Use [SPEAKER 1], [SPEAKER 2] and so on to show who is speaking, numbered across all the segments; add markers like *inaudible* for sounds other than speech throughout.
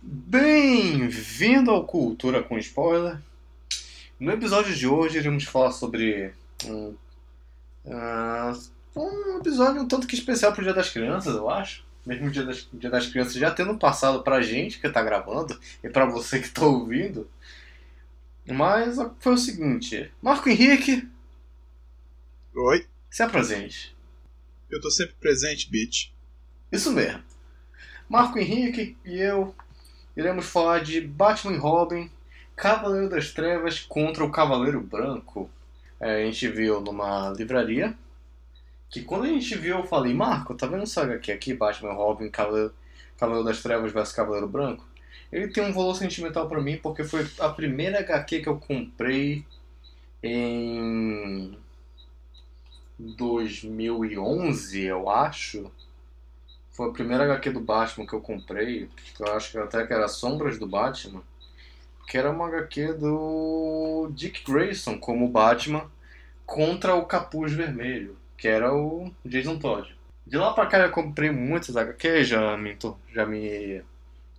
[SPEAKER 1] Bem-vindo ao Cultura com Spoiler. No episódio de hoje iremos falar sobre um, ah, um episódio um tanto que especial pro Dia das Crianças, eu acho. Mesmo o Dia das, Dia das Crianças já tendo passado pra gente que tá gravando e pra você que tá ouvindo. Mas foi o seguinte: Marco Henrique,
[SPEAKER 2] Oi?
[SPEAKER 1] se apresente.
[SPEAKER 2] Eu tô sempre presente, bitch.
[SPEAKER 1] Isso mesmo. Marco Henrique e eu iremos falar de Batman e Robin, Cavaleiro das Trevas contra o Cavaleiro Branco. É, a gente viu numa livraria. Que quando a gente viu, eu falei, Marco, tá vendo essa HQ aqui, Batman Robin, Cavaleiro, Cavaleiro das Trevas versus Cavaleiro Branco? Ele tem um valor sentimental pra mim porque foi a primeira HQ que eu comprei em 2011, eu acho. Foi a primeira HQ do Batman que eu comprei. que Eu acho que até que era Sombras do Batman. Que era uma HQ do Dick Grayson como Batman contra o Capuz Vermelho, que era o Jason Todd. De lá pra cá eu comprei muitas HQs, já me, já me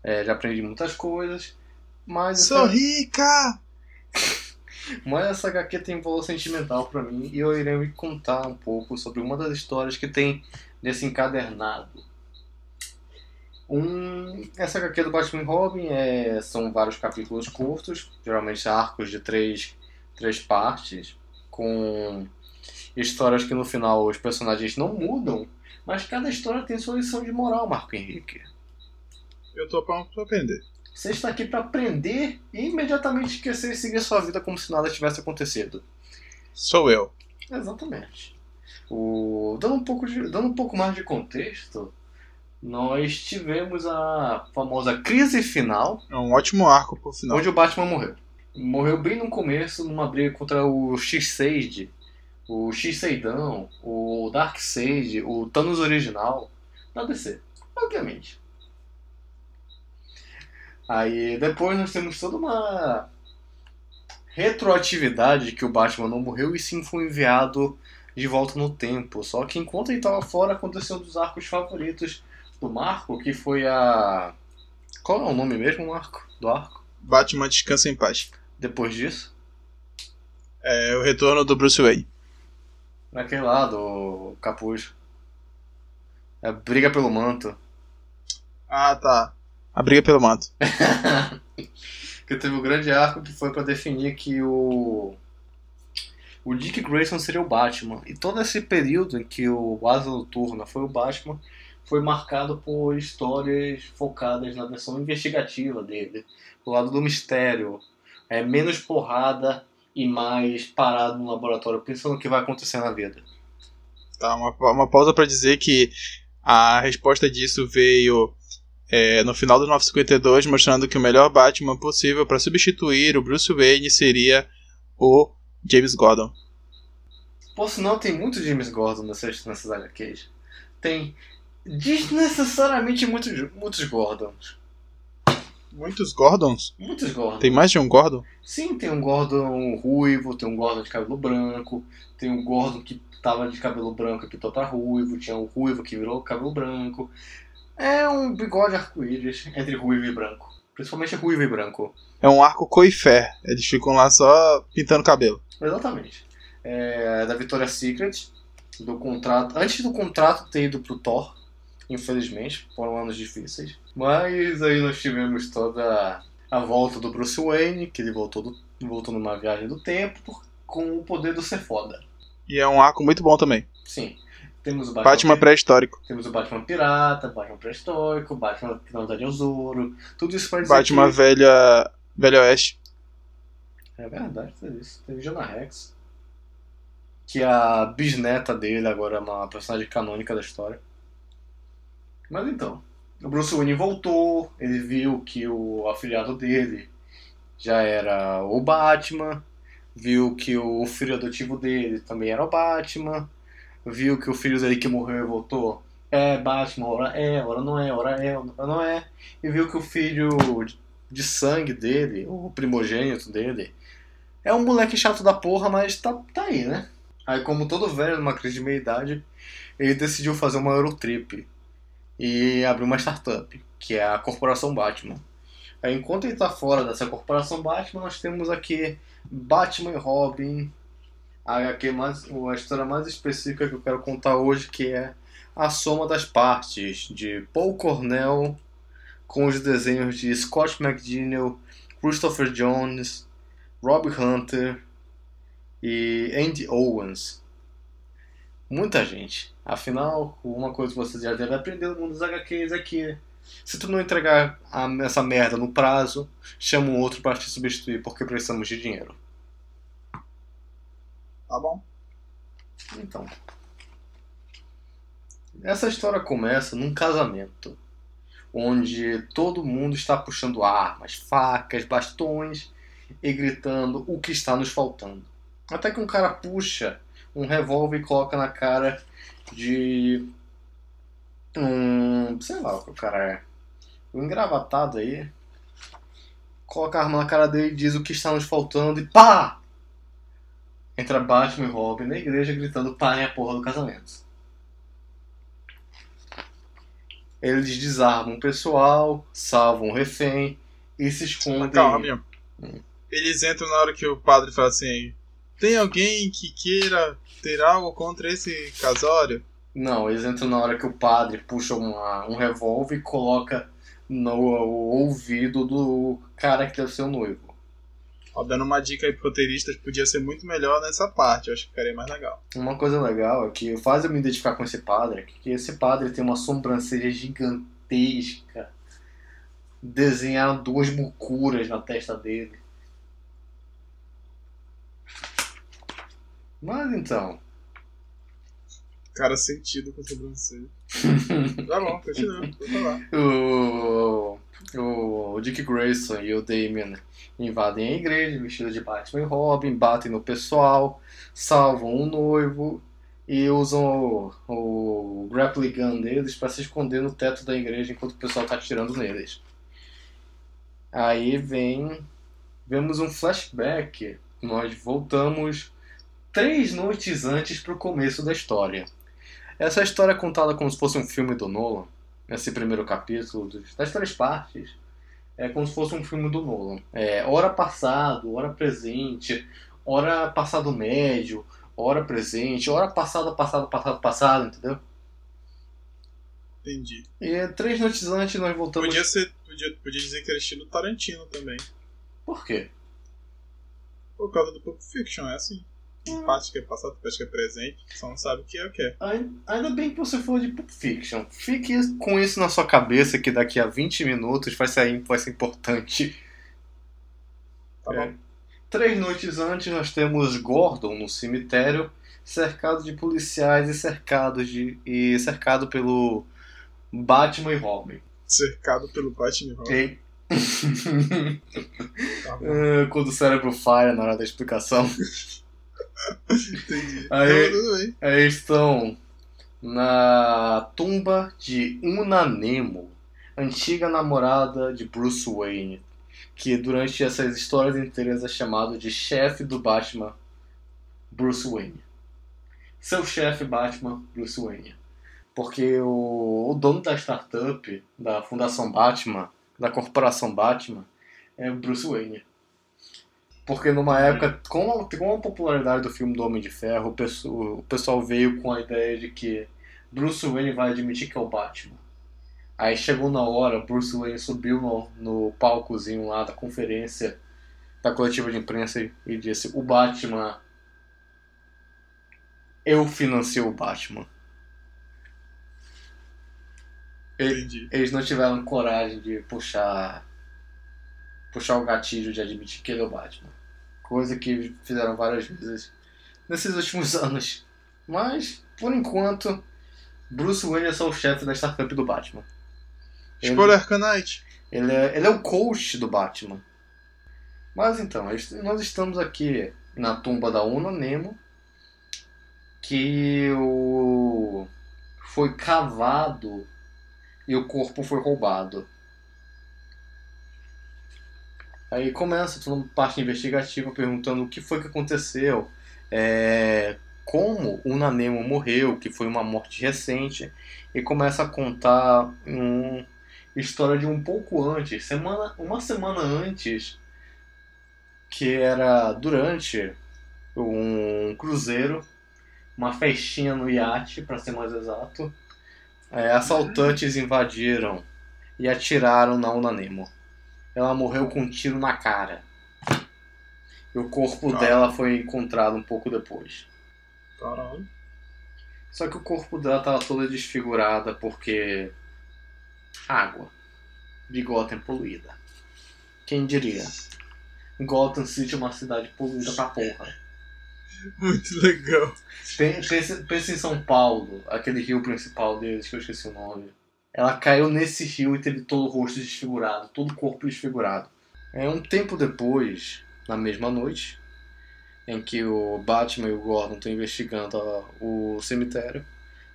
[SPEAKER 1] é, já aprendi muitas coisas. Mas
[SPEAKER 2] Sou
[SPEAKER 1] essa,
[SPEAKER 2] rica! *laughs*
[SPEAKER 1] mas essa HQ tem valor sentimental pra mim e eu irei me contar um pouco sobre uma das histórias que tem nesse encadernado. Um, essa HQ do Batman Robin é, são vários capítulos curtos, geralmente arcos de três, três partes, com histórias que no final os personagens não mudam, mas cada história tem sua lição de moral, Marco Henrique.
[SPEAKER 2] Eu tô pronto pra aprender.
[SPEAKER 1] Você está aqui para aprender e imediatamente esquecer e seguir sua vida como se nada tivesse acontecido.
[SPEAKER 2] Sou eu.
[SPEAKER 1] Exatamente. O, dando, um pouco de, dando um pouco mais de contexto, nós tivemos a famosa crise final,
[SPEAKER 2] É um ótimo arco pro final.
[SPEAKER 1] onde o Batman morreu. Morreu bem no começo, numa briga contra o X-Sage, o X-Seidão, o Darkseid, o Thanos original, na DC, obviamente. Aí depois nós temos toda uma retroatividade de que o Batman não morreu e sim foi enviado de volta no tempo. Só que enquanto ele estava fora aconteceu um dos arcos favoritos do Marco, que foi a. Qual é o nome mesmo, Marco? Do arco?
[SPEAKER 2] Batman descansa em paz.
[SPEAKER 1] Depois disso?
[SPEAKER 2] É o retorno do Bruce Wayne.
[SPEAKER 1] Naquele lá, do capuz. É briga pelo manto.
[SPEAKER 2] Ah, tá. A briga pelo manto. *laughs*
[SPEAKER 1] que teve o grande arco que foi pra definir que o. O Dick Grayson seria o Batman. E todo esse período em que o Asa Noturna foi o Batman foi marcado por histórias focadas na versão investigativa dele. Do lado do mistério. É menos porrada e mais parado no laboratório, pensando o que vai acontecer na vida.
[SPEAKER 2] Tá, uma, uma pausa pra dizer que a resposta disso veio é, no final do 952, mostrando que o melhor Batman possível para substituir o Bruce Wayne seria o James Gordon.
[SPEAKER 1] Por sinal, tem muito James Gordon nessas, nessas HQs. Tem desnecessariamente muitos, muitos Gordons.
[SPEAKER 2] Muitos Gordons?
[SPEAKER 1] Muitos Gordons.
[SPEAKER 2] Tem mais de um Gordon?
[SPEAKER 1] Sim, tem um Gordon ruivo, tem um Gordon de cabelo branco, tem um Gordon que tava de cabelo branco e pintou pra ruivo, tinha um ruivo que virou cabelo branco. É um bigode arco-íris entre ruivo e branco. Principalmente ruivo e branco.
[SPEAKER 2] É um arco coifé. Eles ficam lá só pintando cabelo.
[SPEAKER 1] Exatamente. É, da Victoria's Secret, do contrato. Antes do contrato ter ido pro Thor, infelizmente, foram anos difíceis. Mas aí nós tivemos toda a volta do Bruce Wayne, que ele voltou, do, voltou numa viagem do tempo com o poder do ser foda.
[SPEAKER 2] E é um arco muito bom também.
[SPEAKER 1] Sim. Temos o Batman,
[SPEAKER 2] Batman pré-histórico.
[SPEAKER 1] temos o Batman Pirata, Batman Pré-Histórico, Batman Final da Ozouro, tudo isso pra dizer
[SPEAKER 2] Batman
[SPEAKER 1] que...
[SPEAKER 2] velha, velha oeste.
[SPEAKER 1] É verdade, teve isso. Teve Jonah Rex. Que a bisneta dele agora é uma personagem canônica da história. Mas então, o Bruce Wayne voltou, ele viu que o afilhado dele já era o Batman, viu que o filho adotivo dele também era o Batman, viu que o filho dele que morreu e voltou é Batman, ora é, ora não é, ora é, ora não é, e viu que o filho de sangue dele, o primogênito dele, é um moleque chato da porra, mas tá, tá aí, né? Aí, como todo velho numa crise de meia-idade, ele decidiu fazer uma Eurotrip. E abriu uma startup, que é a Corporação Batman. Enquanto ele está fora dessa Corporação Batman, nós temos aqui Batman e Robin, a HQ mais, a história mais específica que eu quero contar hoje, que é a soma das partes de Paul Cornell com os desenhos de Scott McDaniel, Christopher Jones, Rob Hunter e Andy Owens. Muita gente. Afinal, uma coisa que vocês já devem aprender no mundo dos HQs é que se tu não entregar a, essa merda no prazo, chama um outro para te substituir porque precisamos de dinheiro.
[SPEAKER 2] Tá bom.
[SPEAKER 1] Então. Essa história começa num casamento onde todo mundo está puxando armas, facas, bastões e gritando o que está nos faltando. Até que um cara puxa um revólver e coloca na cara de um. sei lá o que o cara é. Um engravatado aí. Coloca a arma na cara dele e diz o que está nos faltando e pá! Entra Batman e Robin na igreja gritando parem a porra do casamento. Eles desarmam o pessoal, salvam o refém e se escondem.
[SPEAKER 2] Calma. Hum. Eles entram na hora que o padre fala assim: Tem alguém que queira ter algo contra esse casório?
[SPEAKER 1] Não, eles entram na hora que o padre puxa uma, um revólver e coloca no ouvido do cara que deve ser o noivo.
[SPEAKER 2] Ó, dando uma dica aí pro roteirista, podia ser muito melhor nessa parte, eu acho que ficaria mais legal.
[SPEAKER 1] Uma coisa legal é que faz eu me identificar com esse padre, é que esse padre tem uma sobrancelha gigantesca, desenhar duas mucuras na testa dele. Mas então.
[SPEAKER 2] Cara sentido com sobrancelha. *laughs* tá bom, continua, vou falar.
[SPEAKER 1] O, o Dick Grayson e o Damien invadem a igreja vestidos de Batman e Robin, batem no pessoal, salvam o noivo e usam o, o grappling gun deles para se esconder no teto da igreja enquanto o pessoal está atirando neles. Aí vem. Vemos um flashback. Nós voltamos três noites antes para o começo da história. Essa história é contada como se fosse um filme do Nolan. Esse primeiro capítulo das três partes é como se fosse um filme do Nolan. É hora passado, hora presente, hora passado médio, hora presente, hora passada, passado, passado, passado, entendeu?
[SPEAKER 2] Entendi.
[SPEAKER 1] E três noites antes nós voltamos.
[SPEAKER 2] Podia, ser, podia, podia dizer que era estilo Tarantino também.
[SPEAKER 1] Por quê?
[SPEAKER 2] Por causa do Pulp Fiction, é assim. Hum. Parte que é passado, parte que é presente, só não sabe o que é o que é.
[SPEAKER 1] Ainda bem que você falou de Pulp Fiction. Fique com isso na sua cabeça que daqui a 20 minutos vai ser, vai ser importante.
[SPEAKER 2] Tá é. bom.
[SPEAKER 1] Três noites antes nós temos Gordon no cemitério, cercado de policiais e cercado, de, e cercado pelo Batman e Robin.
[SPEAKER 2] Cercado pelo Batman e Robin.
[SPEAKER 1] E... tá *laughs* Quando o cérebro falha na hora da explicação. *laughs*
[SPEAKER 2] Entendi.
[SPEAKER 1] Aí, aí estão na tumba de Una Nemo, antiga namorada de Bruce Wayne, que durante essas histórias inteiras é chamado de chefe do Batman, Bruce Wayne. Seu chefe Batman, Bruce Wayne. Porque o, o dono da startup, da Fundação Batman, da corporação Batman, é Bruce Wayne. Porque numa época, com a, com a popularidade do filme do Homem de Ferro, o pessoal, o pessoal veio com a ideia de que Bruce Wayne vai admitir que é o Batman. Aí chegou na hora, Bruce Wayne subiu no, no palcozinho lá da conferência da coletiva de imprensa e disse: O Batman. Eu financio o Batman.
[SPEAKER 2] Entendi.
[SPEAKER 1] Eles não tiveram coragem de puxar puxar o gatilho de admitir que ele é o Batman. Coisa que fizeram várias vezes nesses últimos *laughs* anos. Mas, por enquanto, Bruce Wayne é só o chefe da startup do Batman.
[SPEAKER 2] Spoiler Arcanite.
[SPEAKER 1] Ele é, ele é o coach do Batman. Mas então, nós estamos aqui na tumba da Una Nemo, que o foi cavado e o corpo foi roubado. Aí começa toda uma parte investigativa perguntando o que foi que aconteceu, é, como o Nanemo morreu, que foi uma morte recente, e começa a contar uma história de um pouco antes, semana, uma semana antes, que era durante um cruzeiro, uma festinha no iate, para ser mais exato. É, assaltantes invadiram e atiraram na Unanemo. Ela morreu com um tiro na cara. E o corpo dela foi encontrado um pouco depois.
[SPEAKER 2] Caralho.
[SPEAKER 1] Só que o corpo dela tava toda desfigurada porque. água. De Gotham poluída. Quem diria? Gotham City é uma cidade poluída pra porra.
[SPEAKER 2] Muito legal.
[SPEAKER 1] Pensa, pensa em São Paulo, aquele rio principal deles, que eu esqueci o nome. Ela caiu nesse rio e teve todo o rosto desfigurado, todo o corpo desfigurado. É um tempo depois, na mesma noite, em que o Batman e o Gordon estão investigando o cemitério,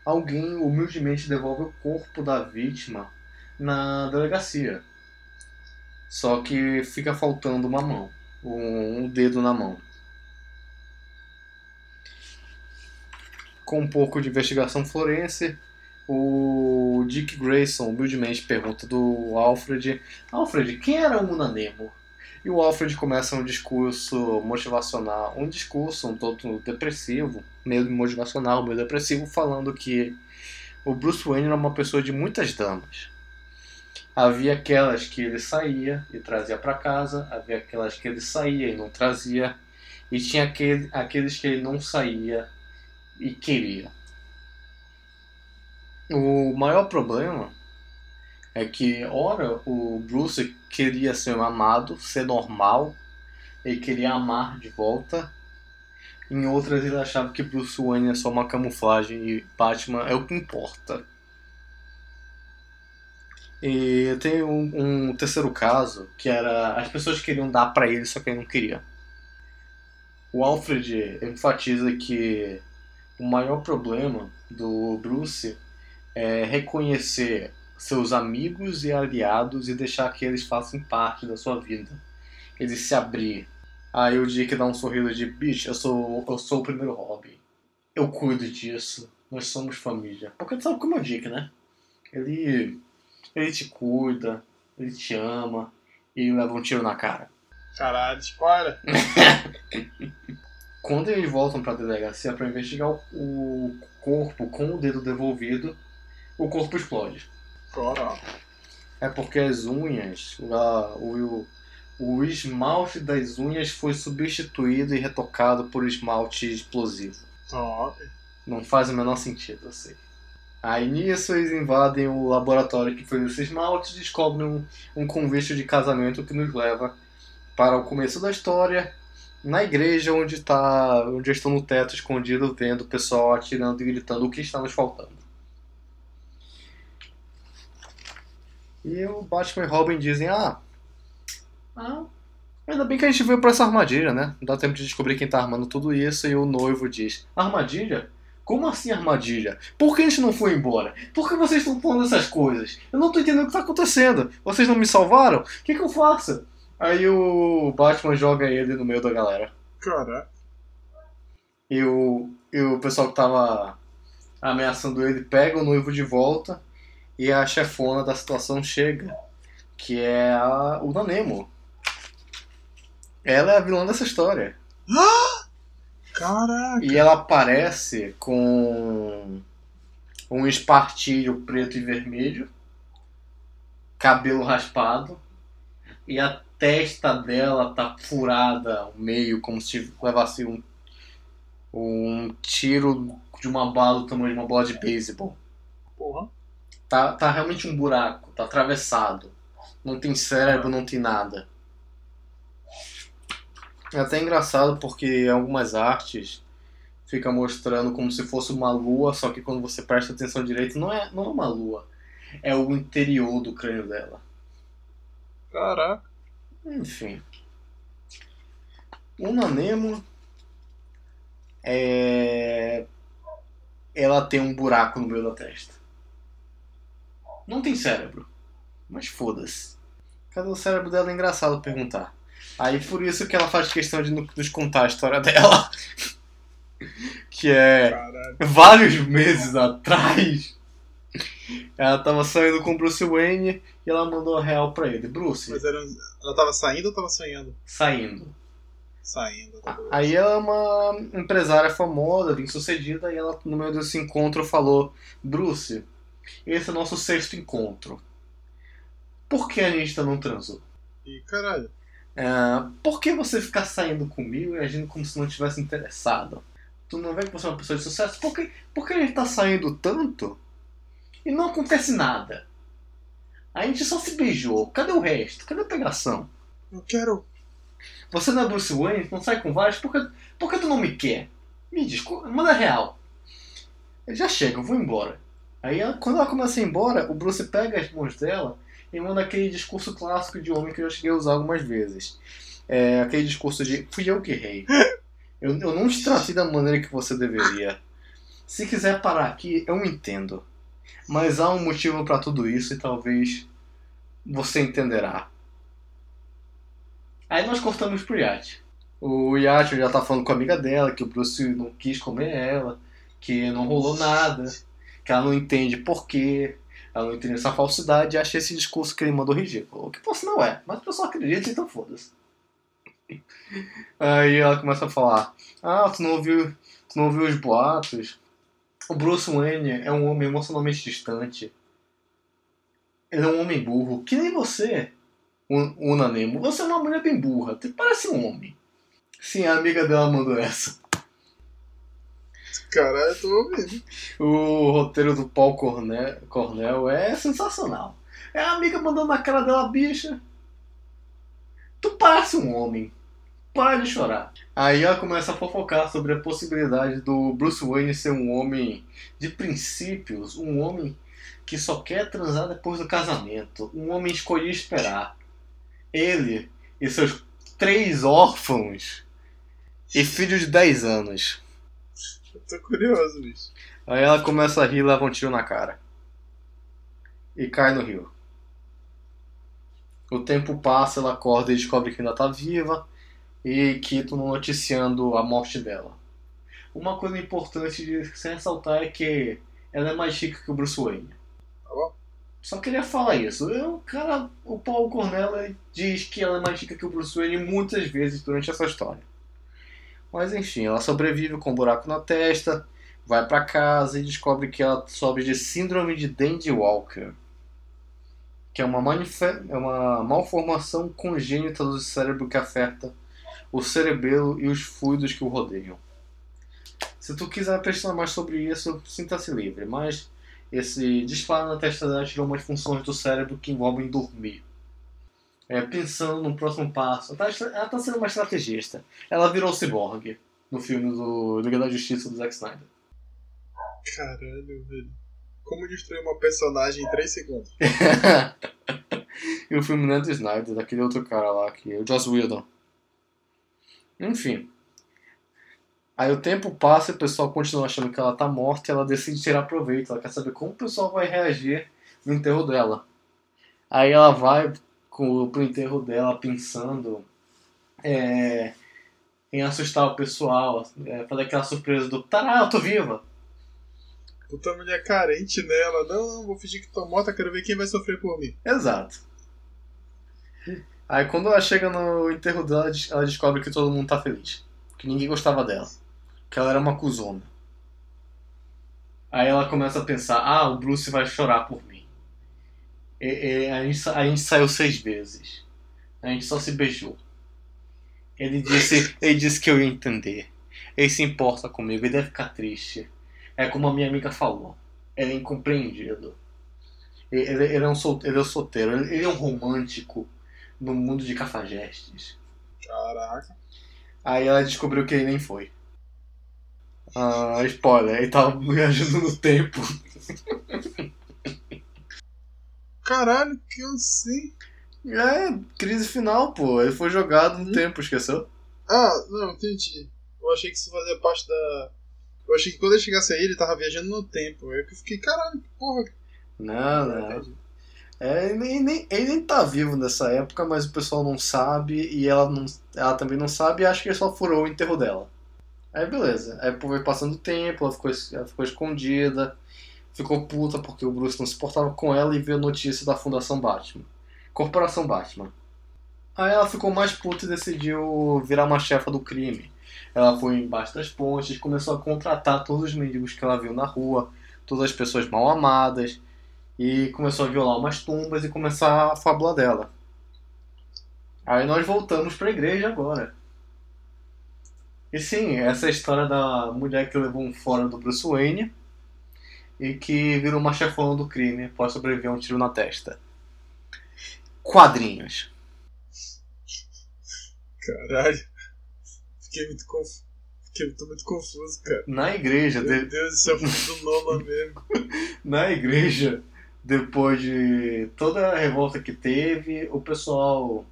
[SPEAKER 1] alguém humildemente devolve o corpo da vítima na delegacia. Só que fica faltando uma mão, um dedo na mão. Com um pouco de investigação forense, o Dick Grayson humildemente pergunta do Alfred: Alfred, quem era o Munanemo? E o Alfred começa um discurso motivacional, um discurso um tanto depressivo, meio motivacional, meio depressivo, falando que o Bruce Wayne era uma pessoa de muitas damas. Havia aquelas que ele saía e trazia para casa, havia aquelas que ele saía e não trazia, e tinha aquele, aqueles que ele não saía e queria. O maior problema é que, ora, o Bruce queria ser amado, ser normal, ele queria amar de volta. Em outras, ele achava que Bruce Wayne é só uma camuflagem e Batman é o que importa. E tem um, um terceiro caso que era as pessoas queriam dar para ele, só que ele não queria. O Alfred enfatiza que o maior problema do Bruce é reconhecer seus amigos e aliados e deixar que eles façam parte da sua vida. Ele se abrir. Aí o Dick dá um sorriso de bicho, eu sou, eu sou o primeiro hobby. Eu cuido disso. Nós somos família. Porque tu sabe como é o Dick, né? Ele. Ele te cuida, ele te ama e leva um tiro na cara.
[SPEAKER 2] Caralho, spoiler! *laughs*
[SPEAKER 1] Quando eles voltam pra delegacia para investigar o corpo com o dedo devolvido, o corpo explode.
[SPEAKER 2] Claro.
[SPEAKER 1] É porque as unhas, o, o esmalte das unhas foi substituído e retocado por esmalte explosivo.
[SPEAKER 2] Top.
[SPEAKER 1] Não faz o menor sentido, eu sei. Aí nisso eles invadem o laboratório que fez esse esmalte e descobrem um, um convite de casamento que nos leva para o começo da história, na igreja onde está, onde estão no teto escondido vendo o pessoal atirando e gritando o que está nos faltando. E o Batman e Robin dizem: Ah, ah, ainda bem que a gente veio pra essa armadilha, né? Não dá tempo de descobrir quem tá armando tudo isso. E o noivo diz: Armadilha? Como assim armadilha? Por que a gente não foi embora? Por que vocês estão falando essas coisas? Eu não tô entendendo o que tá acontecendo. Vocês não me salvaram? O que, que eu faço? Aí o Batman joga ele no meio da galera.
[SPEAKER 2] Caraca.
[SPEAKER 1] E o, e o pessoal que tava ameaçando ele pega o noivo de volta e a chefona da situação chega, que é a Una Nemo. Ela é a vilã dessa história.
[SPEAKER 2] Caraca!
[SPEAKER 1] E ela aparece com um espartilho preto e vermelho, cabelo raspado, e a testa dela tá furada ao meio, como se levasse um, um tiro de uma bala do tamanho de uma bola de beisebol.
[SPEAKER 2] Porra.
[SPEAKER 1] Tá, tá realmente um buraco, tá atravessado. Não tem cérebro, não tem nada. É até engraçado porque em algumas artes fica mostrando como se fosse uma lua, só que quando você presta atenção direito, não é, não é uma lua. É o interior do crânio dela.
[SPEAKER 2] Caraca.
[SPEAKER 1] Enfim. Uma Nemo é... ela tem um buraco no meio da testa não tem cérebro. Mas foda-se. Cadê o cérebro dela? É engraçado perguntar. Aí por isso que ela faz questão de nos contar a história dela. *laughs* Que é
[SPEAKER 2] Caralho.
[SPEAKER 1] vários meses atrás. Ela tava saindo com o Bruce Wayne e ela mandou a real pra ele. Bruce,
[SPEAKER 2] Mas era, ela tava saindo ou tava sonhando?
[SPEAKER 1] saindo.
[SPEAKER 2] Saindo. tá.
[SPEAKER 1] Aí ela é uma empresária famosa, bem sucedida, e ela, no meio desse encontro, falou: Bruce, esse é o nosso sexto encontro. Por que a gente ainda não transou?
[SPEAKER 2] E caralho.
[SPEAKER 1] Ah, por que você ficar saindo comigo e agindo como se não tivesse interessado? Tu não vê que você é uma pessoa de sucesso? Por que, por que a gente tá saindo tanto e não acontece nada? A gente só se beijou. Cadê o resto? Cadê a pegação?
[SPEAKER 2] Eu quero.
[SPEAKER 1] Você não é Bruce Wayne? Não sai com vários? Por que, por que tu não me quer? Me diz, manda real. Ele já chega, eu vou embora. Aí ela- quando ela começa a ir embora, o Bruce pega as mãos dela e manda aquele discurso clássico de homem que eu já cheguei a usar algumas vezes. É aquele discurso de fui eu que errei. *laughs* Eu, eu não te tratei da maneira que você deveria. Se quiser parar aqui, eu entendo. Mas há um motivo pra tudo isso e talvez você entenderá. Aí nós cortamos pro Yacht. O Yacht já tá falando com a amiga dela que o Bruce não quis comer ela, que não rolou nada, que ela não entende por quê, ela não entende essa falsidade e acha esse discurso que ele mandou ridículo. O que posso não é, mas o pessoal acredita, então foda-se. Aí ela começa a falar: Ah, tu não ouviu, tu não ouviu os boatos? O Bruce Wayne é um homem emocionalmente distante. Ele é um homem burro, que nem você. Un- Una Nemo, você é uma mulher bem burra, parece um homem. Sim, a amiga dela mandou essa.
[SPEAKER 2] Caralho, eu tô ouvindo.
[SPEAKER 1] O roteiro do Paul Cornell, Cornell é sensacional. É a amiga mandando na cara dela, bicha. Tu parece um homem. Para de chorar. Aí ela começa a fofocar sobre a possibilidade do Bruce Wayne ser um homem de princípios, um homem que só quer transar depois do casamento, um homem escolhido esperar. Ele e seus três órfãos e filho de 10 anos.
[SPEAKER 2] Tô curioso, bicho.
[SPEAKER 1] Aí ela começa a rir e leva um tiro na cara. E cai no rio. O tempo passa, ela acorda e descobre que ainda tá viva. E Kito noticiando a morte dela. Uma coisa importante de se ressaltar é que ela é mais rica que o Bruce Wayne.
[SPEAKER 2] Tá bom?
[SPEAKER 1] Só queria falar isso. Eu, o cara, o Paul Cornell diz que ela é mais rica que o Bruce Wayne muitas vezes durante essa história. Mas enfim, ela sobrevive com um buraco na testa, vai pra casa e descobre que ela sofre de síndrome de Dandy Walker, que é uma, é uma malformação congênita do cérebro que afeta o cerebelo e os fluidos que o rodeiam. Se tu quiser pesquisar mais sobre isso, sinta-se livre, mas esse disparo na testa dela tirou umas funções do cérebro que envolvem dormir. É, pensando no próximo passo. Ela tá, ela tá sendo uma estrategista. Ela virou cyborg no filme do Liga da Justiça do Zack Snyder.
[SPEAKER 2] Caralho, velho. Como destruir uma personagem em 3 segundos? *laughs*
[SPEAKER 1] e o filme não é do Snyder, daquele outro cara lá, que é o Joss Whedon. Enfim. Aí o tempo passa e o pessoal continua achando que ela tá morta e ela decide tirar proveito. Ela quer saber como o pessoal vai reagir no enterro dela. Aí ela vai com, pro enterro dela pensando é, em assustar o pessoal, é, fazer aquela surpresa do Tará, eu tô viva!
[SPEAKER 2] Puta mulher carente nela. Não, não, vou fingir que tô morta, quero ver quem vai sofrer por mim.
[SPEAKER 1] Exato. Aí quando ela chega no enterro dela, ela descobre que todo mundo tá feliz. Que ninguém gostava dela. Que ela era uma cuzona. Aí ela começa a pensar, ah, o Bruce vai chorar por mim. E- e a, gente, a gente saiu seis vezes. A gente só se beijou. Ele disse, ele disse que eu ia entender. Ele se importa comigo, ele deve ficar triste. É como a minha amiga falou. Ele é incompreendido. Ele, ele é um sol, ele é um solteiro, ele, ele é um romântico no mundo de cafajestes.
[SPEAKER 2] Caraca.
[SPEAKER 1] Aí ela descobriu que ele nem foi. Ah, spoiler, ele tava viajando no tempo. *laughs*
[SPEAKER 2] Caralho, que assim?
[SPEAKER 1] É, crise final, pô. Ele foi jogado no
[SPEAKER 2] Hum.
[SPEAKER 1] tempo, esqueceu?
[SPEAKER 2] Ah, não, entendi. Eu achei que isso fazia parte da. Eu achei que quando ele chegasse aí, ele tava viajando no tempo. Eu que fiquei, caralho, que porra.
[SPEAKER 1] Não, não.
[SPEAKER 2] Entendi.
[SPEAKER 1] É, ele, nem, nem- ele nem tá vivo nessa época, mas o pessoal não sabe e ela, não, ela também não sabe e acha que ele só furou o enterro dela. Aí beleza. Aí foi passando o tempo, ela ficou, ela ficou escondida, ficou puta porque o Bruce não se portava com ela e viu a notícia da Fundação Batman. Corporação Batman. Aí ela ficou mais puta e decidiu virar uma chefa do crime. Ela foi embaixo das pontes, começou a contratar todos os mendigos que ela viu na rua, todas as pessoas mal amadas, e começou a violar umas tumbas e começar a fábula dela. Aí nós voltamos pra igreja agora. E sim, essa é a história da mulher que levou um fora do Bruce Wayne e que virou uma chefona do crime após sobreviver a um tiro na testa. Quadrinhos.
[SPEAKER 2] Caralho. Fiquei muito confuso. Fiquei muito, muito confuso, cara.
[SPEAKER 1] Na igreja.
[SPEAKER 2] Meu
[SPEAKER 1] de-
[SPEAKER 2] Deus céu, foi do Nolan mesmo. *laughs*
[SPEAKER 1] Na igreja, depois de toda a revolta que teve, o pessoal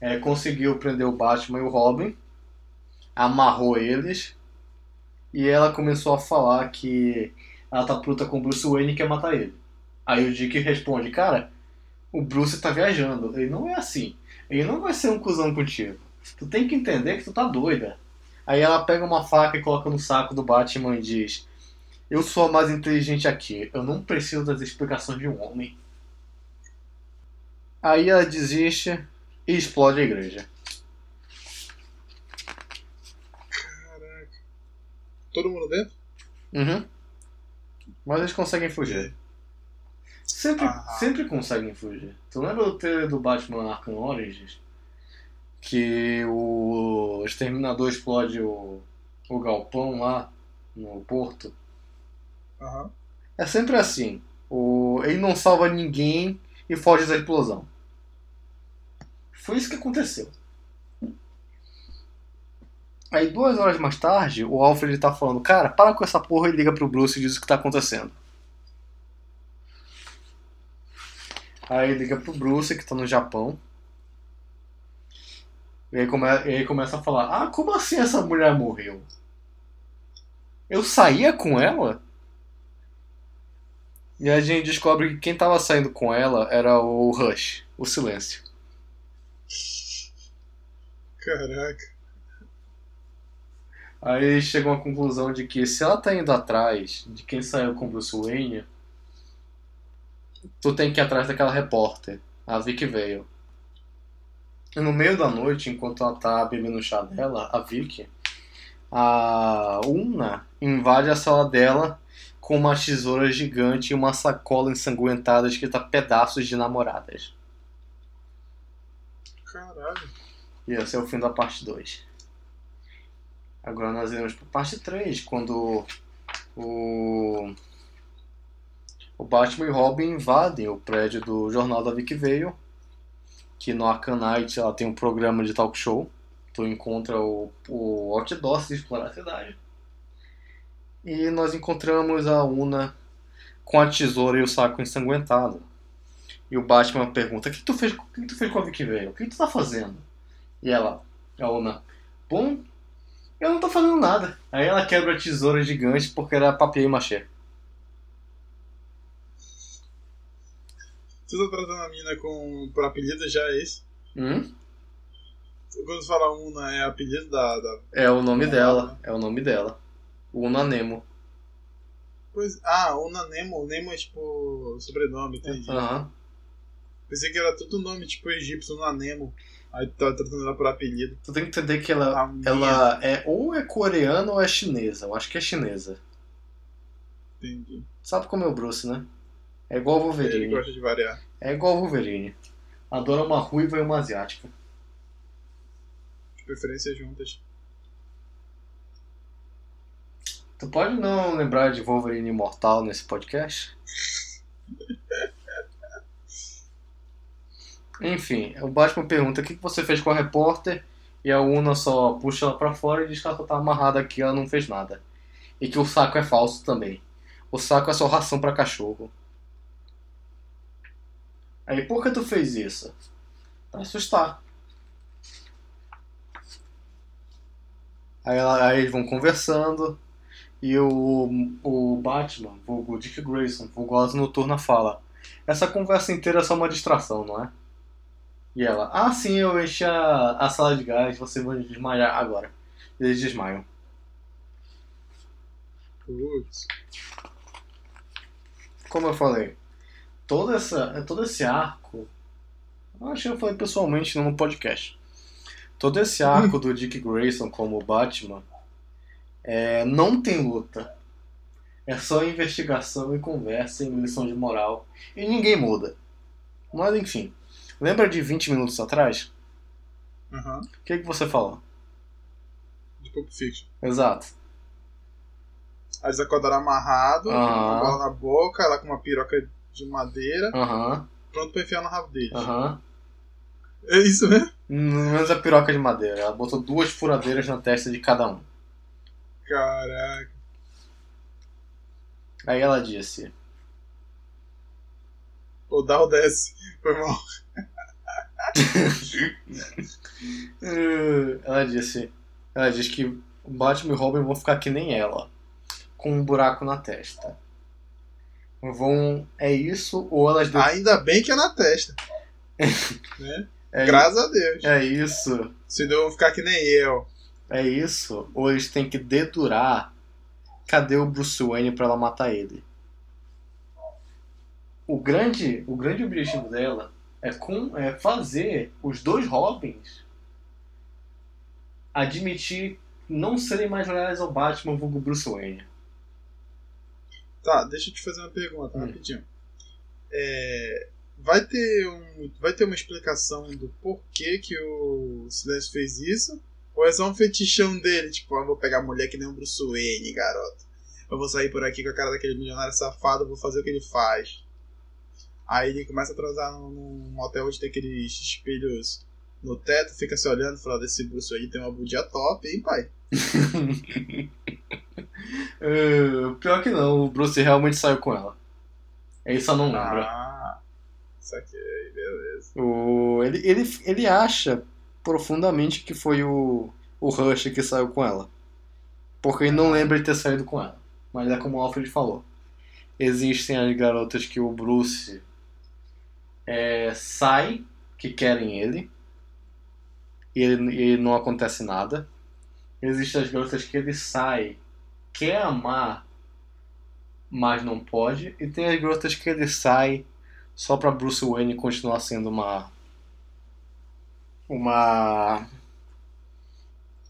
[SPEAKER 1] é, conseguiu prender o Batman e o Robin, amarrou eles, e ela começou a falar que ela tá puta com o Bruce Wayne e quer matar ele. Aí o Dick responde, cara, o Bruce tá viajando. Ele não é assim. Ele não vai ser um cuzão contigo. Tu tem que entender que tu tá doida. Aí ela pega uma faca e coloca no saco do Batman e diz: Eu sou a mais inteligente aqui. Eu não preciso das explicações de um homem. Aí ela desiste e explode a igreja.
[SPEAKER 2] Caraca. Todo mundo dentro?
[SPEAKER 1] Uhum. Mas eles conseguem fugir. Sempre,
[SPEAKER 2] Ah.
[SPEAKER 1] sempre conseguem fugir. Tu lembra do trailer do Batman Arkham Origins? Que o exterminador explode o, o galpão lá no porto?
[SPEAKER 2] Aham.
[SPEAKER 1] É sempre assim. O, ele não salva ninguém e foge da explosão. Foi isso que aconteceu. Aí duas horas mais tarde, o Alfred tá falando, cara, para com essa porra e liga pro Bruce e diz o que tá acontecendo. Aí liga pro Bruce, que tá no Japão. E aí, come... e aí começa a falar, ah, como assim essa mulher morreu? Eu saía com ela? E a gente descobre que quem tava saindo com ela era o Rush, o Silêncio.
[SPEAKER 2] Caraca.
[SPEAKER 1] Aí eles chegam à conclusão de que se ela tá indo atrás de quem saiu com Bruce Wayne, tu tem que ir atrás daquela repórter, a Vicky Vale. E no meio da noite, enquanto ela tá bebendo o chá dela, a Vicky, a Una invade a sala dela com uma tesoura gigante e uma sacola ensanguentada escrita pedaços de namoradas.
[SPEAKER 2] Caralho.
[SPEAKER 1] E esse é o fim da parte 2. Agora nós iremos para parte 3, quando o, o Batman e Robin invadem o prédio do Jornal da Vic Vale, que no Arcanite ela tem um programa de talk show. Tu encontra o, o outdoor de explorar a cidade. E nós encontramos a Una com a tesoura e o saco ensanguentado. E o Batman pergunta: O que tu fez, o que tu fez com a Vic Vale? O que tu tá fazendo? E ela, a Una, bom, eu não tô fazendo nada. Aí ela quebra a tesoura gigante porque era papier machê.
[SPEAKER 2] Você tá tratando a mina com, por apelido já, é isso?
[SPEAKER 1] Hum?
[SPEAKER 2] Quando você fala Una, é apelido da. da...
[SPEAKER 1] É o nome dela, é o nome dela. Una Nemo.
[SPEAKER 2] Pois, ah, Una Nemo. Nemo é tipo sobrenome, entendi.
[SPEAKER 1] Aham.
[SPEAKER 2] Pensei que era tudo nome tipo egípcio, Una Nemo. Aí tava tratando ela por apelido.
[SPEAKER 1] Tu tem que entender que ela,
[SPEAKER 2] A minha-
[SPEAKER 1] ela é ou é coreana ou é chinesa. Eu acho que é chinesa.
[SPEAKER 2] Entendi.
[SPEAKER 1] Sabe como é o Bruce, né? É igual o
[SPEAKER 2] Ele
[SPEAKER 1] Wolverine.
[SPEAKER 2] gosta de variar.
[SPEAKER 1] É igual Wolverine. Adora uma ruiva e uma asiática.
[SPEAKER 2] De preferência juntas.
[SPEAKER 1] Tu pode não lembrar de Wolverine Imortal nesse podcast? *laughs* Enfim, o Batman pergunta o que você fez com a repórter e a Una só puxa ela pra fora e diz que ela só tá amarrada aqui ela não fez nada. E que o saco é falso também. O saco é só ração pra cachorro. Aí, por que tu fez isso? Pra assustar. Aí, ela- aí eles vão conversando e o, o Batman, o Dick Grayson, o Asa Noturna, fala: Essa conversa inteira é só uma distração, não é? E ela: Ah, sim, eu enchi a, a sala de gás, você vai desmaiar agora. Eles desmaiam.
[SPEAKER 2] Putz.
[SPEAKER 1] Como eu falei, toda essa, todo esse arco. eu Acho que eu falei pessoalmente no podcast. Todo esse arco *laughs* do Dick Grayson como Batman é, não tem luta. É só investigação e conversa e lição de moral. E ninguém muda. Mas enfim. Lembra de 20 minutos atrás?
[SPEAKER 2] Aham.
[SPEAKER 1] O que, que você falou?
[SPEAKER 2] De Pulp Fiction.
[SPEAKER 1] Exato.
[SPEAKER 2] Aí eles acordaram amarrado,
[SPEAKER 1] Aham.
[SPEAKER 2] uma bola na boca, ela com uma piroca de madeira,
[SPEAKER 1] Aham,
[SPEAKER 2] pronto pra enfiar no rabo deles.
[SPEAKER 1] aham.
[SPEAKER 2] É isso mesmo?
[SPEAKER 1] Menos a piroca de madeira. Ela botou duas furadeiras na testa de cada um.
[SPEAKER 2] Caraca.
[SPEAKER 1] Aí ela disse:
[SPEAKER 2] O Dow desce. Foi mal. *laughs*
[SPEAKER 1] Ela disse. Ela disse que o Batman e Robin vão ficar que nem ela. Com um buraco na testa. Vão. É isso ou elas. de-
[SPEAKER 2] Ainda bem que é na testa. *laughs* né?
[SPEAKER 1] É,
[SPEAKER 2] Graças a Deus.
[SPEAKER 1] é isso.
[SPEAKER 2] Senão vão ficar que nem eu.
[SPEAKER 1] É isso. Ou eles têm que dedurar. Cadê o Bruce Wayne pra ela matar ele? O grande, o grande objetivo dela é, com, é fazer os dois Robins admitir não serem mais loyais ao Batman vulgo Bruce Wayne.
[SPEAKER 2] Tá, deixa eu te fazer uma pergunta
[SPEAKER 1] Hum.
[SPEAKER 2] rapidinho. É, vai, ter um, vai ter uma explicação do porquê que o Silêncio fez isso? Ou é só um fetichão dele? Tipo, eu vou pegar a mulher que nem um Bruce Wayne, garoto. Eu vou sair por aqui com a cara daquele milionário safado, eu vou fazer o que ele faz. Aí ele começa a transar num, hotel onde tem aqueles espelhos no teto, fica se olhando e fala, desse Bruce Wayne tem uma budia top, hein, pai?
[SPEAKER 1] Uh, *laughs* pior que não, o Bruce realmente saiu com ela. Ele só não lembra.
[SPEAKER 2] Ah, saquei, beleza.
[SPEAKER 1] O, ele, ele, ele acha profundamente que foi o, o Rush que saiu com ela. Porque ele não lembra de ter saído com ela. Mas é como o Alfred falou. Existem as garotas que o Bruce é, sai, que querem ele. E ele, e não acontece nada. Existem as garotas que ele sai, quer amar, mas não pode. E tem as garotas que ele sai só pra Bruce Wayne continuar sendo uma uma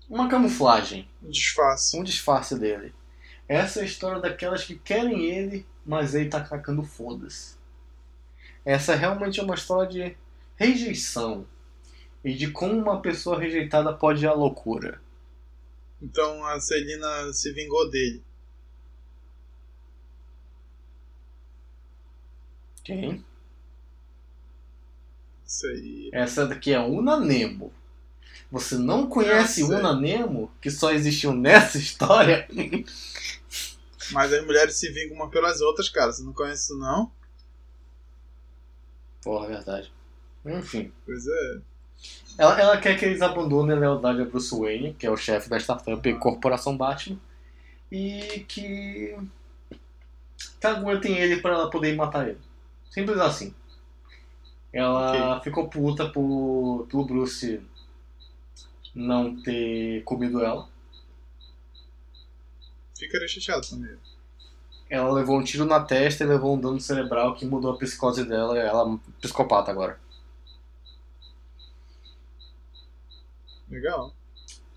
[SPEAKER 1] uma camuflagem,
[SPEAKER 2] Um disfarce.
[SPEAKER 1] um disfarce dele. Essa é a história daquelas que querem ele, mas ele tá cacando foda-se. Essa realmente é uma história de rejeição e de como uma pessoa rejeitada pode ir à loucura.
[SPEAKER 2] Então a Celina se vingou dele.
[SPEAKER 1] Quem?
[SPEAKER 2] Isso aí.
[SPEAKER 1] Essa daqui é Una Nemo. Você não conhece
[SPEAKER 2] sei.
[SPEAKER 1] Una Nemo, que só existiu nessa história? *laughs*
[SPEAKER 2] Mas as mulheres se vingam uma pelas outras, cara. Você não conhece isso, não?
[SPEAKER 1] Porra, é verdade. Enfim.
[SPEAKER 2] Pois é.
[SPEAKER 1] Ela, ela quer que eles abandonem a lealdade a Bruce Wayne, que é o chefe da startup Corporação Batman, e que. que aguentem ele pra ela poder matar ele. Simples assim. Ela ficou puta por, pelo Bruce não ter comido ela.
[SPEAKER 2] Ficaria chateado também.
[SPEAKER 1] Ela levou um tiro na testa e levou um dano cerebral que mudou a psicose dela e ela é psicopata agora.
[SPEAKER 2] Legal.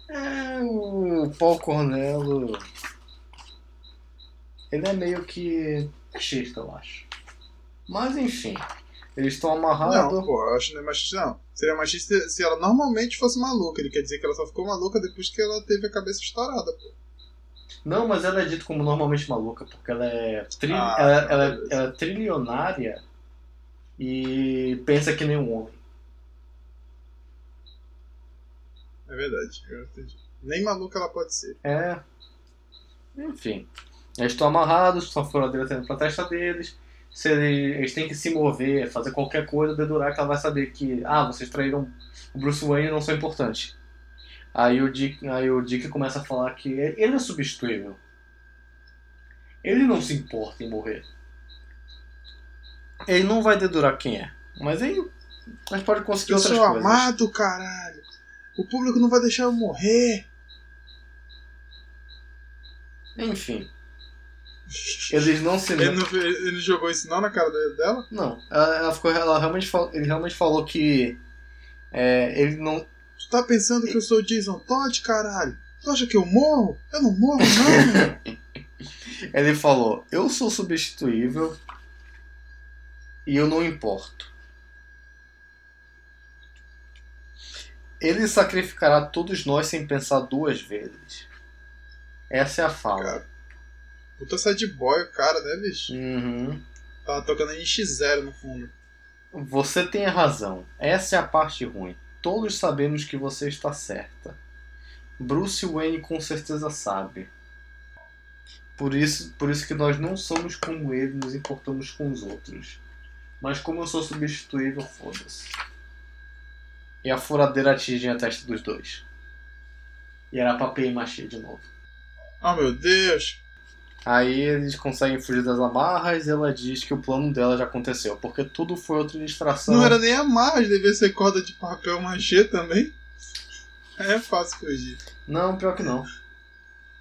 [SPEAKER 1] É, o Paul Cornello. Ele é meio que machista, eu acho. Mas enfim. Eles estão amarrados.
[SPEAKER 2] Não, pô, eu acho que não é machista, não. Seria machista se ela normalmente fosse maluca. Ele quer dizer que ela só ficou maluca depois que ela teve a cabeça estourada, pô.
[SPEAKER 1] Não, mas ela é dita como normalmente maluca, porque ela é, tri...
[SPEAKER 2] Ah,
[SPEAKER 1] ela, ela é- ela é trilionária e pensa que nem um homem.
[SPEAKER 2] É verdade, eu entendi. Nem maluca ela pode ser.
[SPEAKER 1] É. Enfim. Eles estão amarrados, estão furadeiras indo pra testa deles. Se ele- eles têm que se mover, fazer qualquer coisa, dedurar que ela vai saber que, ah, vocês traíram o Bruce Wayne e não são importantes. Aí o Dick, aí o Dick começa a falar que ele é substituível. Ele não se importa em morrer. Ele não vai dedurar quem é. Mas aí a gente pode conseguir
[SPEAKER 2] Eu
[SPEAKER 1] outras
[SPEAKER 2] sou
[SPEAKER 1] coisas.
[SPEAKER 2] amado, caralho. O público não vai deixar eu morrer.
[SPEAKER 1] Enfim. *laughs* Eles não se
[SPEAKER 2] Ele não, ele não jogou isso não na cara dela?
[SPEAKER 1] Não, ela, ela ficou, ela realmente ele realmente falou que é, ele não.
[SPEAKER 2] Tu tá pensando que eu sou o Jason Todd, caralho? Tu acha que eu morro? Eu não morro, não. *laughs*
[SPEAKER 1] ele falou: Eu sou substituível e eu não importo. Ele sacrificará todos nós sem pensar duas vezes. Essa é a fala.
[SPEAKER 2] Cara, puta sad boy, o cara, né, bicho?
[SPEAKER 1] Uhum.
[SPEAKER 2] Tava tocando NX0 no fundo.
[SPEAKER 1] Você tem razão. Essa é a parte ruim. Todos sabemos que você está certa. Bruce Wayne com certeza sabe. Por isso, por isso que nós não somos como ele, nos importamos com os outros. Mas como eu sou substituível, foda-se. E a furadeira atinge a testa dos dois. E era e machê de novo.
[SPEAKER 2] Oh meu Deus!
[SPEAKER 1] Aí eles conseguem fugir das amarras e ela diz que o plano dela já aconteceu, porque tudo foi outra distração.
[SPEAKER 2] Não era nem amarras, devia ser corda de papel machê também. É fácil fugir.
[SPEAKER 1] Não, pior que não.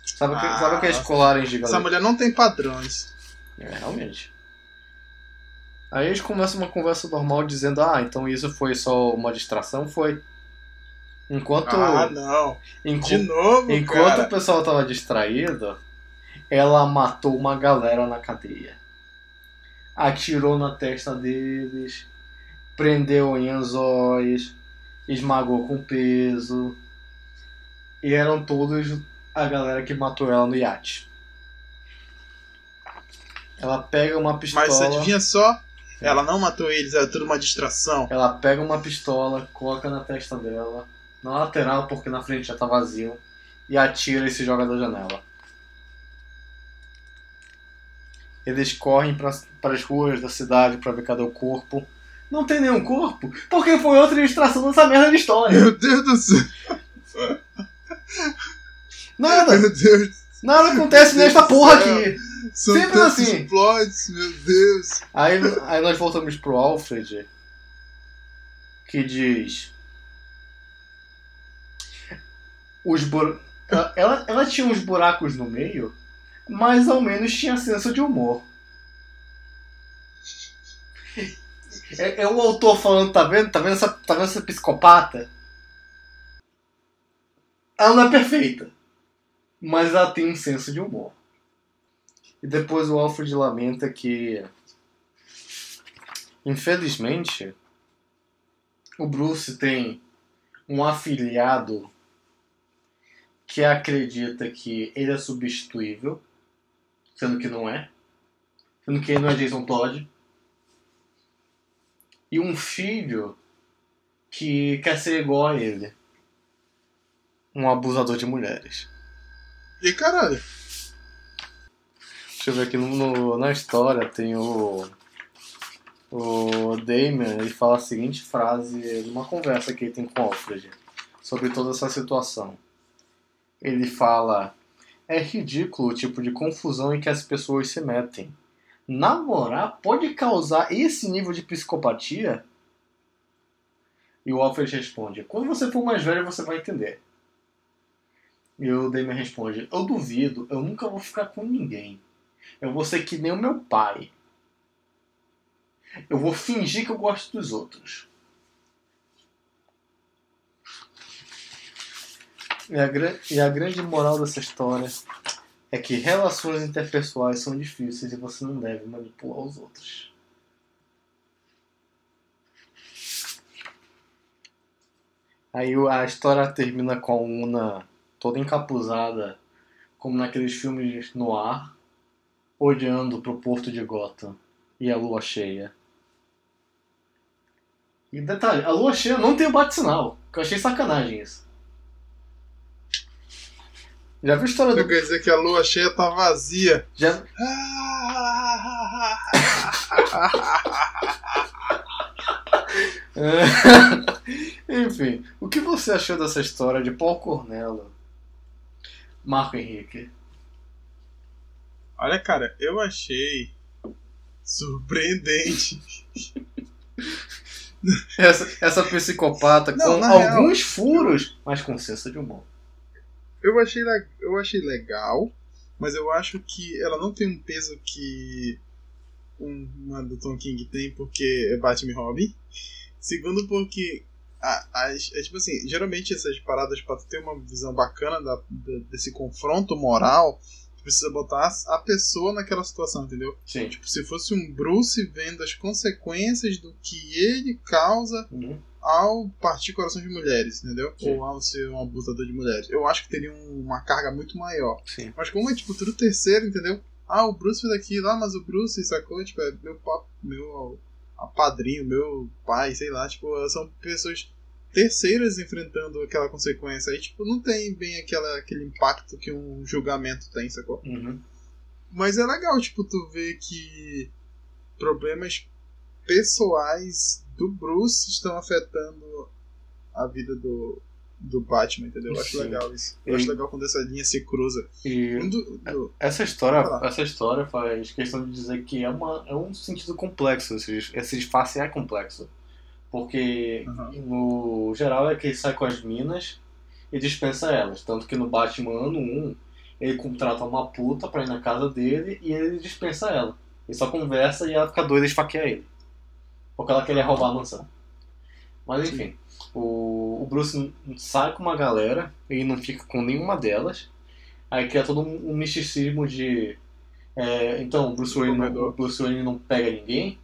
[SPEAKER 1] Sabe,
[SPEAKER 2] Ah,
[SPEAKER 1] que, sabe aqueles colares de
[SPEAKER 2] Essa
[SPEAKER 1] galera?
[SPEAKER 2] mulher não tem padrões.
[SPEAKER 1] É, realmente. Aí eles começam uma conversa normal dizendo, ah, então isso foi só uma distração? Foi. Enquanto.
[SPEAKER 2] Ah, não.
[SPEAKER 1] enqu-
[SPEAKER 2] De novo,
[SPEAKER 1] Enquanto
[SPEAKER 2] cara.
[SPEAKER 1] o pessoal tava distraído, ela matou uma galera na cadeia. Atirou na testa deles, prendeu em anzóis, esmagou com peso. E eram todos a galera que matou ela no iate. Ela pega uma pistola.
[SPEAKER 2] Mas adivinha só? Ela não matou eles, era tudo uma distração.
[SPEAKER 1] Ela pega uma pistola, coloca na testa dela, na lateral, porque na frente já tá vazio, e atira e se joga da janela. Eles correm para as ruas da cidade para ver cadê o corpo. Não tem nenhum corpo, porque foi outra distração dessa merda de história.
[SPEAKER 2] Meu Deus do céu.
[SPEAKER 1] Nada,
[SPEAKER 2] Meu Deus.
[SPEAKER 1] nada acontece
[SPEAKER 2] Deus
[SPEAKER 1] nesta porra aqui.
[SPEAKER 2] São
[SPEAKER 1] Sempre assim.
[SPEAKER 2] plots, meu Deus.
[SPEAKER 1] Aí, aí nós voltamos pro Alfred, que diz. Os bur... ela, ela, ela tinha uns buracos no meio, mas ao menos tinha senso de humor. É, é o autor falando, tá vendo? Tá vendo essa, tá vendo essa psicopata? Ela não é perfeita, mas ela tem um senso de humor. E depois o Alfred lamenta que Infelizmente, o Bruce tem um afiliado que acredita que ele é substituível, sendo que não é, sendo que ele não é Jason Todd, e um filho que quer ser igual a ele, um abusador de mulheres.
[SPEAKER 2] E caralho.
[SPEAKER 1] Deixa eu ver aqui no, na história tem o. O Damien, ele fala a seguinte frase numa conversa que ele tem com o Alfred sobre toda essa situação. Ele fala: É ridículo o tipo de confusão em que as pessoas se metem. Namorar pode causar esse nível de psicopatia? E o Alfred responde: Quando você for mais velho, você vai entender. E o Damien responde: Eu duvido, eu nunca vou ficar com ninguém. Eu vou ser que nem o meu pai. Eu vou fingir que eu gosto dos outros. E a, e a grande moral dessa história é que relações interpessoais são difíceis e você não deve manipular os outros. Aí a história termina com a Una toda encapuzada, como naqueles filmes no ar, olhando pro porto de Gotham e a lua cheia. E detalhe, a lua cheia não tem o bate-sinal, que eu achei sacanagem isso. Já viu a história do.
[SPEAKER 2] quer dizer que a lua cheia tá vazia.
[SPEAKER 1] Já... *laughs* *laughs* Enfim, o que você achou dessa história de Paul Cornello? Marco Henrique.
[SPEAKER 2] Olha, cara, eu achei surpreendente.
[SPEAKER 1] Essa, essa psicopata
[SPEAKER 2] Não,
[SPEAKER 1] com
[SPEAKER 2] na real-
[SPEAKER 1] alguns furos, mas com senso de humor.
[SPEAKER 2] Eu achei, eu achei legal, mas eu acho que ela não tem um peso que uma do Tom King tem, porque é Batman e Robin. Segundo, porque as, é tipo assim, geralmente essas paradas para ter uma visão bacana da, da, desse confronto moral, precisa botar a pessoa naquela situação, entendeu?
[SPEAKER 1] Sim.
[SPEAKER 2] Tipo, se fosse um Bruce vendo as consequências do que ele causa
[SPEAKER 1] Uhum.
[SPEAKER 2] Ao partir coração de mulheres, entendeu?
[SPEAKER 1] Sim.
[SPEAKER 2] Ou ao ser um abusador de mulheres. Eu acho que teria um- uma carga muito maior.
[SPEAKER 1] Sim.
[SPEAKER 2] Mas como é tipo tudo terceiro, entendeu? Ah, o Bruce fez aquilo, ah, mas o Bruce, sacou? Tipo, é meu papo, meu a padrinho, meu pai, sei lá, tipo, são pessoas terceiras enfrentando aquela consequência. Aí, tipo, não tem bem aquela, aquele impacto que um julgamento tem, sacou?
[SPEAKER 1] Uhum.
[SPEAKER 2] Mas é legal, tipo, tu ver que problemas pessoais do Bruce estão afetando a vida do, do Batman, entendeu? Eu acho
[SPEAKER 1] Sim.
[SPEAKER 2] legal isso. Eu
[SPEAKER 1] E-
[SPEAKER 2] acho legal quando essa linha se cruza.
[SPEAKER 1] E
[SPEAKER 2] Um do- do-
[SPEAKER 1] essa história, essa história faz questão de dizer que é, uma, é um sentido complexo. Esse, esse disfarce é complexo. Porque,
[SPEAKER 2] Aham.
[SPEAKER 1] no geral, é que ele sai com as minas e dispensa elas. Tanto que no Batman ano 1, ele contrata uma puta pra ir na casa dele e ele dispensa ela. Ele só conversa e ela fica doida e esfaqueia ele. Porque ela queria roubar a mansão. Mas enfim, o, o Bruce sai com uma galera, ele não fica com nenhuma delas. Aí cria todo um, um misticismo de. é, então, o Bruce, Wayne não, o Bruce Wayne não pega ninguém,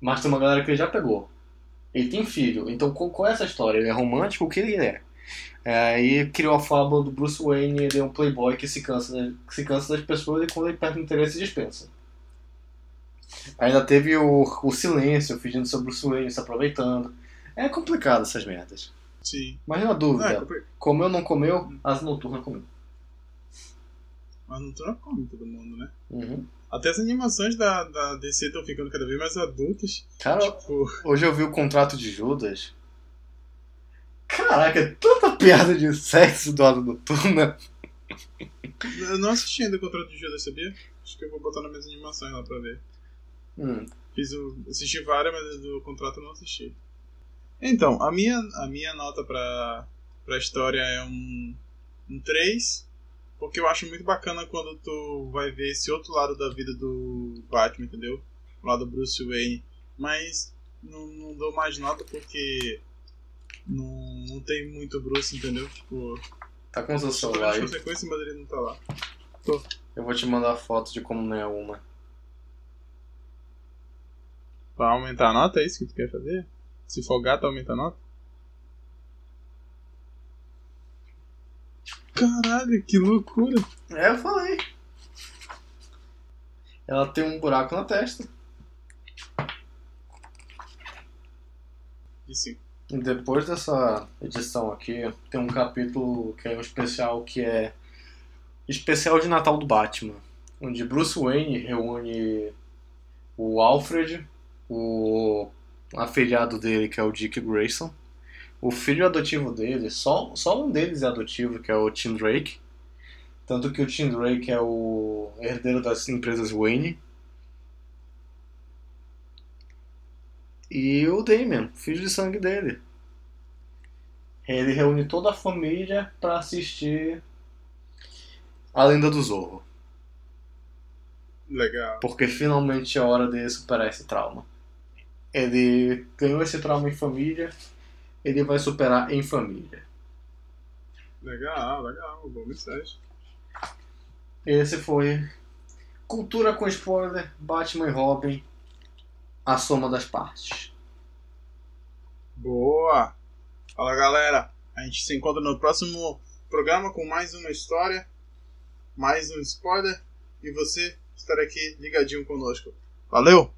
[SPEAKER 1] mas tem uma galera que ele já pegou. Ele tem filho, então qual, é essa história? Ele é romântico? O que ele é? É, Aí criou a fábula do Bruce Wayne, ele é um playboy que se cansa, que se cansa das pessoas e quando ele perde o interesse dispensa. Ainda teve o, o silêncio, fingindo ser o Wayne, se aproveitando. É complicado essas merdas.
[SPEAKER 2] Sim.
[SPEAKER 1] Mas na
[SPEAKER 2] Não,
[SPEAKER 1] dúvida,
[SPEAKER 2] é compli-
[SPEAKER 1] comeu ou não comeu, as noturnas comeu.
[SPEAKER 2] mas não tô come todo mundo, né?
[SPEAKER 1] Uhum.
[SPEAKER 2] Até as animações da, da DC estão ficando cada vez mais adultas.
[SPEAKER 1] Cara,
[SPEAKER 2] Tipo,
[SPEAKER 1] hoje eu vi o contrato de Judas. Caraca, é tanta piada de sexo do lado noturna.
[SPEAKER 2] eu não assisti ainda o Contrato de Judas, sabia? Acho que eu vou botar nas minhas animações lá pra ver.
[SPEAKER 1] Hum,
[SPEAKER 2] Fiz o, assisti várias, mas do contrato eu não assisti. Então, a minha, a minha nota pra, pra história é um, um 3, porque eu acho muito bacana quando tu vai ver esse outro lado da vida do Batman, entendeu? O lado do Bruce Wayne. Mas não, não dou mais nota porque não, não tem muito Bruce, entendeu? Tipo,
[SPEAKER 1] tá com o seu celular aí.
[SPEAKER 2] mas ele não tá lá.
[SPEAKER 1] Eu vou te mandar foto de como não é uma.
[SPEAKER 2] Pra aumentar a nota, é isso que tu quer fazer? Se folgar, tu aumenta a nota? Caralho, que loucura!
[SPEAKER 1] É, eu falei. Ela tem um buraco na testa.
[SPEAKER 2] E sim.
[SPEAKER 1] E depois dessa edição aqui, tem um capítulo que é um especial que é especial de Natal do Batman, onde Bruce Wayne reúne o Alfred, o afilhado dele que é o Dick Grayson, o filho adotivo dele, só, só um deles é adotivo, que é o Tim Drake, tanto que o Tim Drake é o herdeiro das empresas Wayne. E o Damian, filho de sangue dele. Ele reúne toda a família para assistir a Lenda do Zorro.
[SPEAKER 2] Legal.
[SPEAKER 1] Porque finalmente é hora dele superar esse trauma. Ele ganhou esse trauma em família, ele vai superar em família.
[SPEAKER 2] Legal, legal. Boa mensagem.
[SPEAKER 1] Esse foi Cultura com Spoiler, Batman e Robin, a soma das partes.
[SPEAKER 2] Boa! Fala galera, a gente se encontra no próximo programa com mais uma história, mais um spoiler e você estará aqui ligadinho conosco. Valeu!